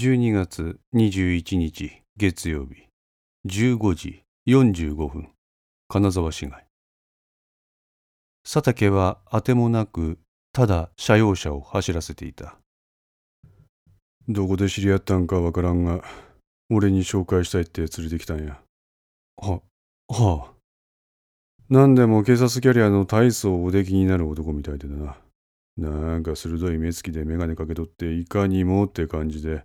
12月21日月曜日。15時45分。金沢市街。佐竹はあてもなくただ車用車を走らせていた。どこで知り合ったんかわからんが俺に紹介したいって連れてきたんや。ははあ。何でも警察キャリアの大層お出来になる男みたいでな。なんか鋭い目つきで眼鏡かけとっていかにもって感じで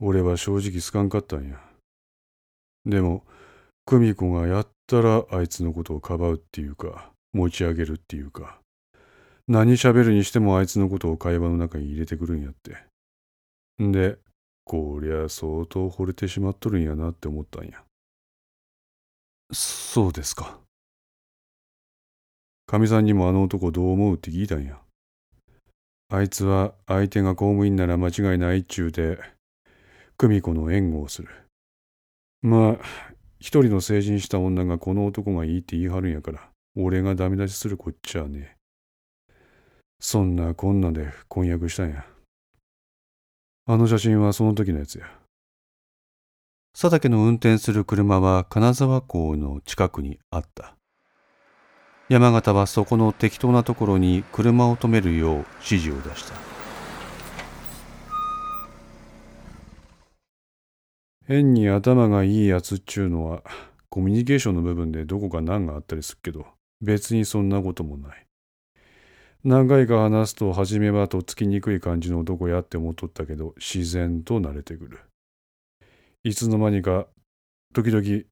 俺は正直好かんかったんや。でも久美子がやったらあいつのことをかばうっていうか持ち上げるっていうか何喋るにしてもあいつのことを会話の中に入れてくるんやって。んでこりゃ相当惚れてしまっとるんやなって思ったんや。そうですか。かみさんにもあの男どう思うって聞いたんや。あいつは相手が公務員なら間違いないっちゅうで久美子の援護をする。まあ一人の成人した女がこの男がいいって言い張るんやから俺がダメ出しするこっちゃね。そんなこんなで婚約したんや。あの写真はその時のやつや。佐竹の運転する車は金沢港の近くにあった。山形はそこの適当なところに車を止めるよう指示を出した。変に頭がいいやつっちゅうのはコミュニケーションの部分でどこか難があったりするけど別にそんなこともない。何回か話すと初めはとっつきにくい感じの男やって思っとったけど自然と慣れてくる。いつの間にか時々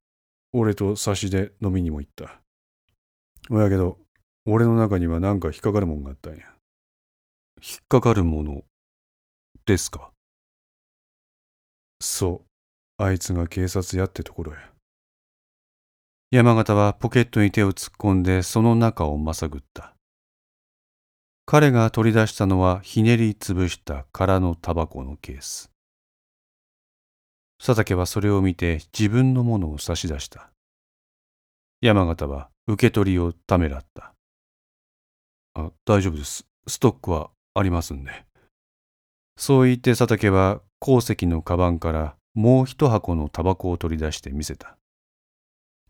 俺と差しで飲みにも行った。おやけど俺の中には何か引っかかるもんがあったんや。引っかかるものですか？そうあいつが警察やってところや山形はポケットに手を突っ込んでその中をまさぐった。彼が取り出したのはひねり潰した空のタバコのケース。佐竹はそれを見て自分のものを差し出した。山形は受け取りをためらった。あ大丈夫です。ストックはありますんで。そう言って佐竹は鉱石のカバンからもう一箱のタバコを取り出して見せた。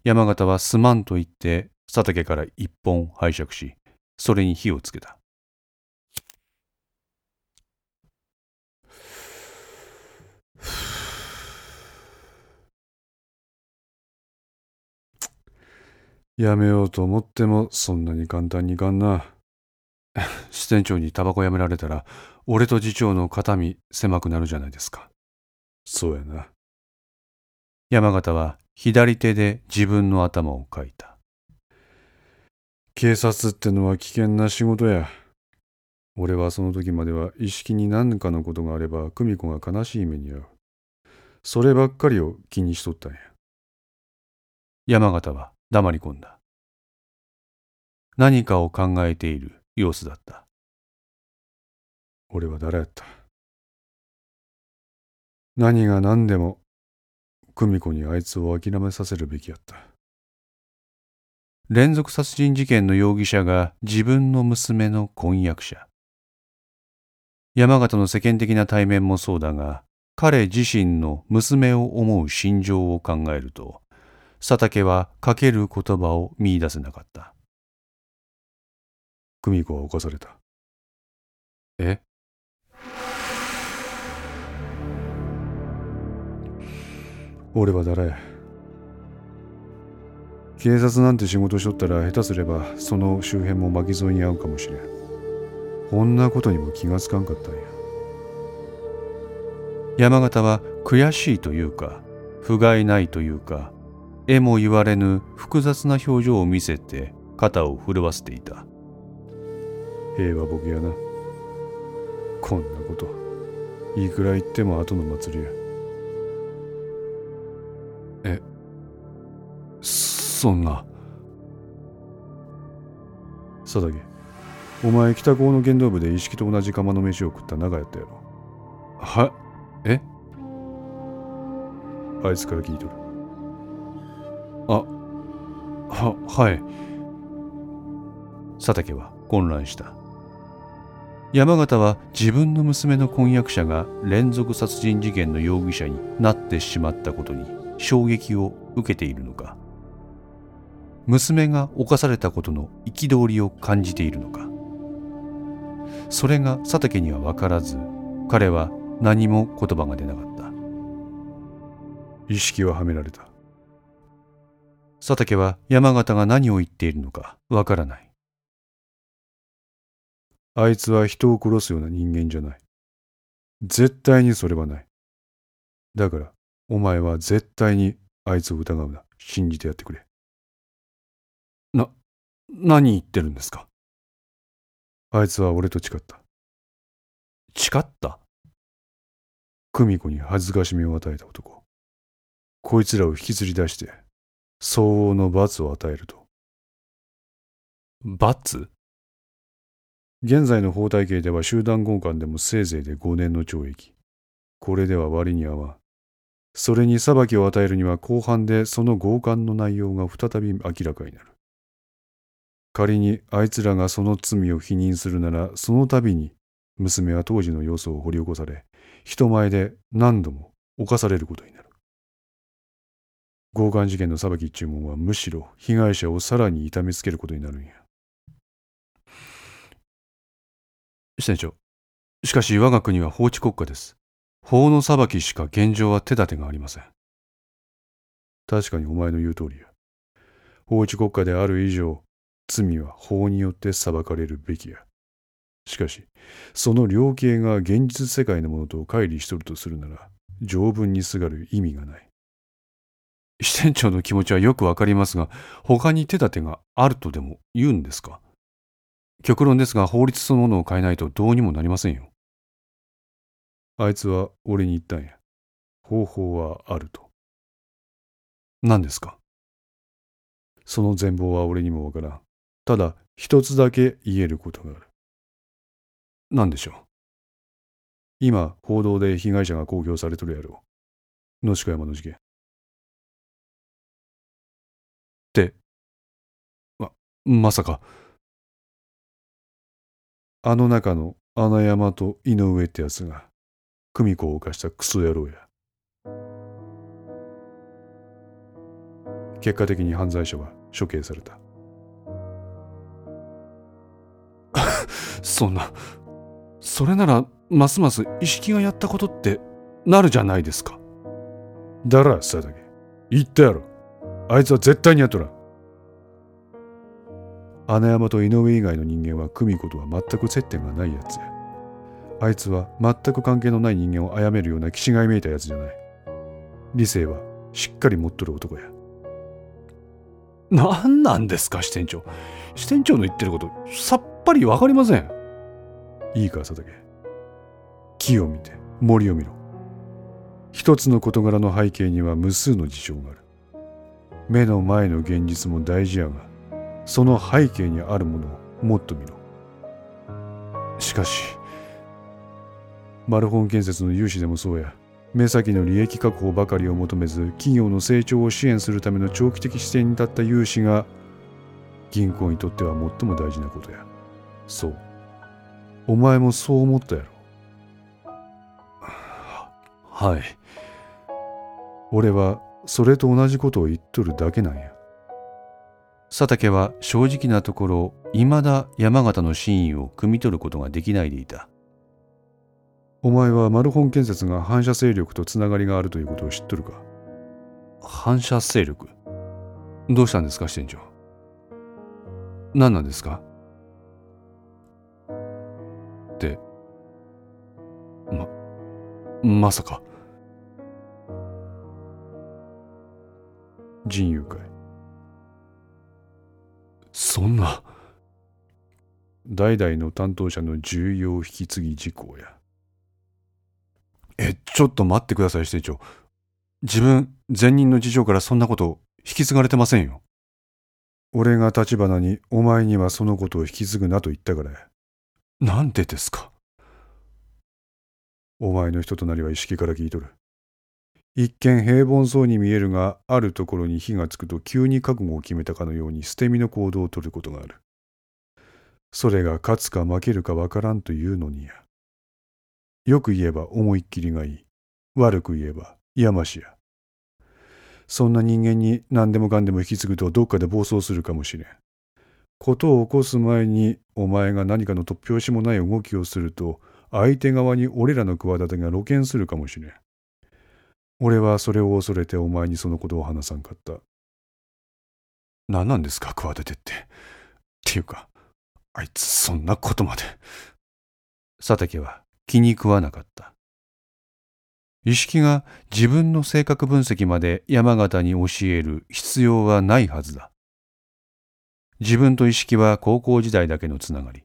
山形はすまんと言って佐竹から一本拝借しそれに火をつけた。やめようと思ってもそんなに簡単にいかんな。支店長にタバコやめられたら俺と次長の肩身狭くなるじゃないですかそうやな。山形は左手で自分の頭をかいた。警察ってのは危険な仕事や。俺はその時までは意識に何かのことがあれば久美子が悲しい目に遭う。そればっかりを気にしとったんや。山形は黙り込んだ。何かを考えている様子だった。俺は誰やった？何が何でも久美子にあいつを諦めさせるべきやった。連続殺人事件の容疑者が自分の娘の婚約者。山形の世間的な対面もそうだが彼自身の娘を思う心情を考えると佐竹はかける言葉を見出せなかった。久美子は犯された。え？俺は誰？警察なんて仕事しとったら下手すればその周辺も巻き添えに遭うかもしれん。こんなことにも気がつかんかったんや。山形は悔しいというか不甲斐ないというかえも言われぬ複雑な表情を見せて肩を震わせていた。平和ボケやな。こんなこと。いくら言っても後の祭りやそんな佐竹お前北高の剣道部で意識と同じ釜の飯を食った長やったやろ。はえ？あいつから聞いとる。あははい。佐竹は混乱した。山形は自分の娘の婚約者が連続殺人事件の容疑者になってしまったことに衝撃を受けているのか娘が犯されたことの憤りを感じているのか。それが佐竹には分からず彼は何も言葉が出なかった。意識ははめられた。佐竹は山形が何を言っているのか分からない。あいつは人を殺すような人間じゃない。絶対にそれはない。だからお前は絶対にあいつを疑うな。信じてやってくれ。な何言ってるんですか？あいつは俺と誓った。誓った？久美子に恥ずかしみを与えた男。こいつらを引きずり出して相応の罰を与えると。罰？現在の法体系では集団強姦でもせいぜいで5年の懲役。これでは割に合わん。それに裁きを与えるには後半でその強姦の内容が再び明らかになる仮にあいつらがその罪を否認するならその度に娘は当時の様子を掘り起こされ人前で何度も犯されることになる。強姦事件の裁き注文はむしろ被害者をさらに痛めつけることになるんや。支店長しかし我が国は法治国家です。法の裁きしか現状は手立てがありません。確かにお前の言う通りや。法治国家である以上罪は法によって裁かれるべきや。しかしその量刑が現実世界のものと乖離しとるとするなら条文にすがる意味がない。支店長の気持ちはよくわかりますが他に手立てがあるとでも言うんですか？極論ですが法律そのものを変えないとどうにもなりませんよ。あいつは俺に言ったんや。方法はあると。何ですか？その全貌は俺にもわからん。ただ一つだけ言えることがある。何でしょう？今報道で被害者が公表されとるやろう。野鹿山の事件。って。ままさか。あの中の穴山と井上ってやつが久美子を犯したクソ野郎や。結果的に犯罪者は処刑された。そんな。それならますます意識がやったことってなるじゃないですか。だら佐竹言ったやろあいつは絶対にやっとらん。穴山と井上以外の人間は久美子とは全く接点がないやつや。あいつは全く関係のない人間を殺めるような気違いめいたやつじゃない。理性はしっかり持っとる男や。何なんですか支店長。支店長の言ってることさっぱりわかりませんいいか佐竹木を見て森を見ろ。一つの事柄の背景には無数の事象がある。目の前の現実も大事やがその背景にあるものをもっと見ろ。しかしマルホン建設の融資でもそうや。目先の利益確保ばかりを求めず企業の成長を支援するための長期的視点に立った融資が銀行にとっては最も大事なことや。そう。お前もそう思ったやろ。はい。俺はそれと同じことを言っとるだけなんや。佐竹は正直なところ未だ山形の真意を汲み取ることができないでいた。お前はマルホン建設が反射勢力とつながりがあるということを知っとるか？反射勢力？どうしたんですか支店長。何なんですか？って。ままさか。人友会。そんな。代々の担当者の重要引き継ぎ事項や。えちょっと待ってください支店長。自分前任の事情からそんなこと引き継がれてませんよ。俺が立花にお前にはそのことを引き継ぐなと言ったからや。なんでですか？お前の人となりは意識から聞いとる一見平凡そうに見えるがあるところに火がつくと急に覚悟を決めたかのように捨て身の行動をとることがあるそれが勝つか負けるかわからんというのにや。よく言えば思いっきりがいい。悪く言えばやましや。そんな人間に何でもかんでも引き継ぐとどっかで暴走するかもしれん。ことを起こす前にお前が何かの突拍子もない動きをすると相手側に俺らの企てが露見するかもしれん。俺はそれを恐れてお前にそのことを話さんかった。何なんですか、企てって。っていうか、あいつそんなことまで。佐竹は気に食わなかった。意識が自分の性格分析まで山形に教える必要はないはずだ。自分と意識は高校時代だけのつながり。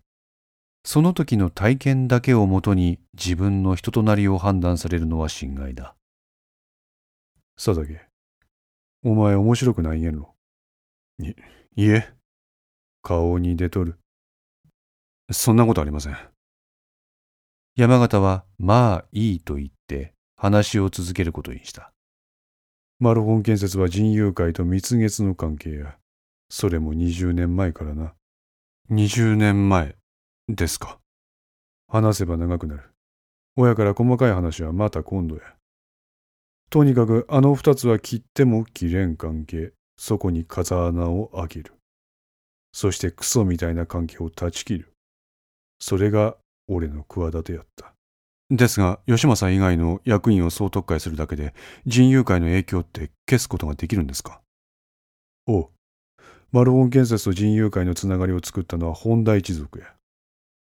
その時の体験だけをもとに自分の人となりを判断されるのは心外だ。佐竹、お前面白くないやろ。い、いえ。顔に出とる。そんなことありません。山形はまあいいと言って話を続けることにした。マルホン建設は人友会と蜜月の関係や。それも20年前からな。20年前ですか。話せば長くなる。親から細かい話はまた今度や。とにかくあの二つは切っても切れん関係。そこに風穴を開ける。そしてクソみたいな関係を断ち切る。それが俺の企てやった。ですが、吉政以外の役員を総特会するだけで、人友会の影響って消すことができるんですか？おう。マルオン建設と人友会のつながりを作ったのは本田一族や。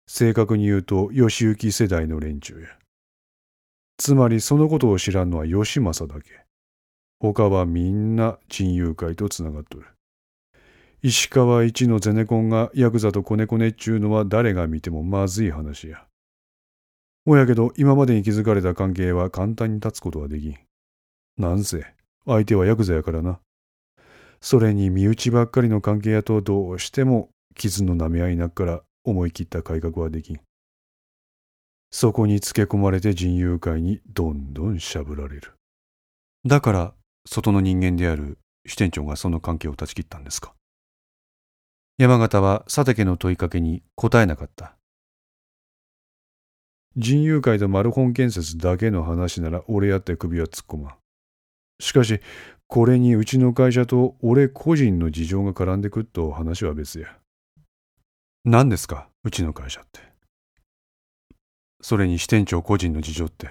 正確に言うと、吉行世代の連中や。つまりそのことを知らんのは吉政だけ。他はみんな人友会とつながっとる。石川一のゼネコンがヤクザとコネコネっちゅうのは誰が見てもまずい話や。おやけど今までに築かれた関係は簡単に立つことはできん。なんせ相手はヤクザやからな。それに身内ばっかりの関係やとどうしても傷の舐め合いなっから思い切った改革はできん。そこにつけ込まれて人友会にどんどんしゃぶられる。だから外の人間である支店長がその関係を断ち切ったんですか？山形は佐竹の問いかけに答えなかった。人友会とマルホン建設だけの話なら俺やって首は突っ込まん。しかし、これにうちの会社と俺個人の事情が絡んでくっと話は別や。何ですか？うちの会社って。それに支店長個人の事情って。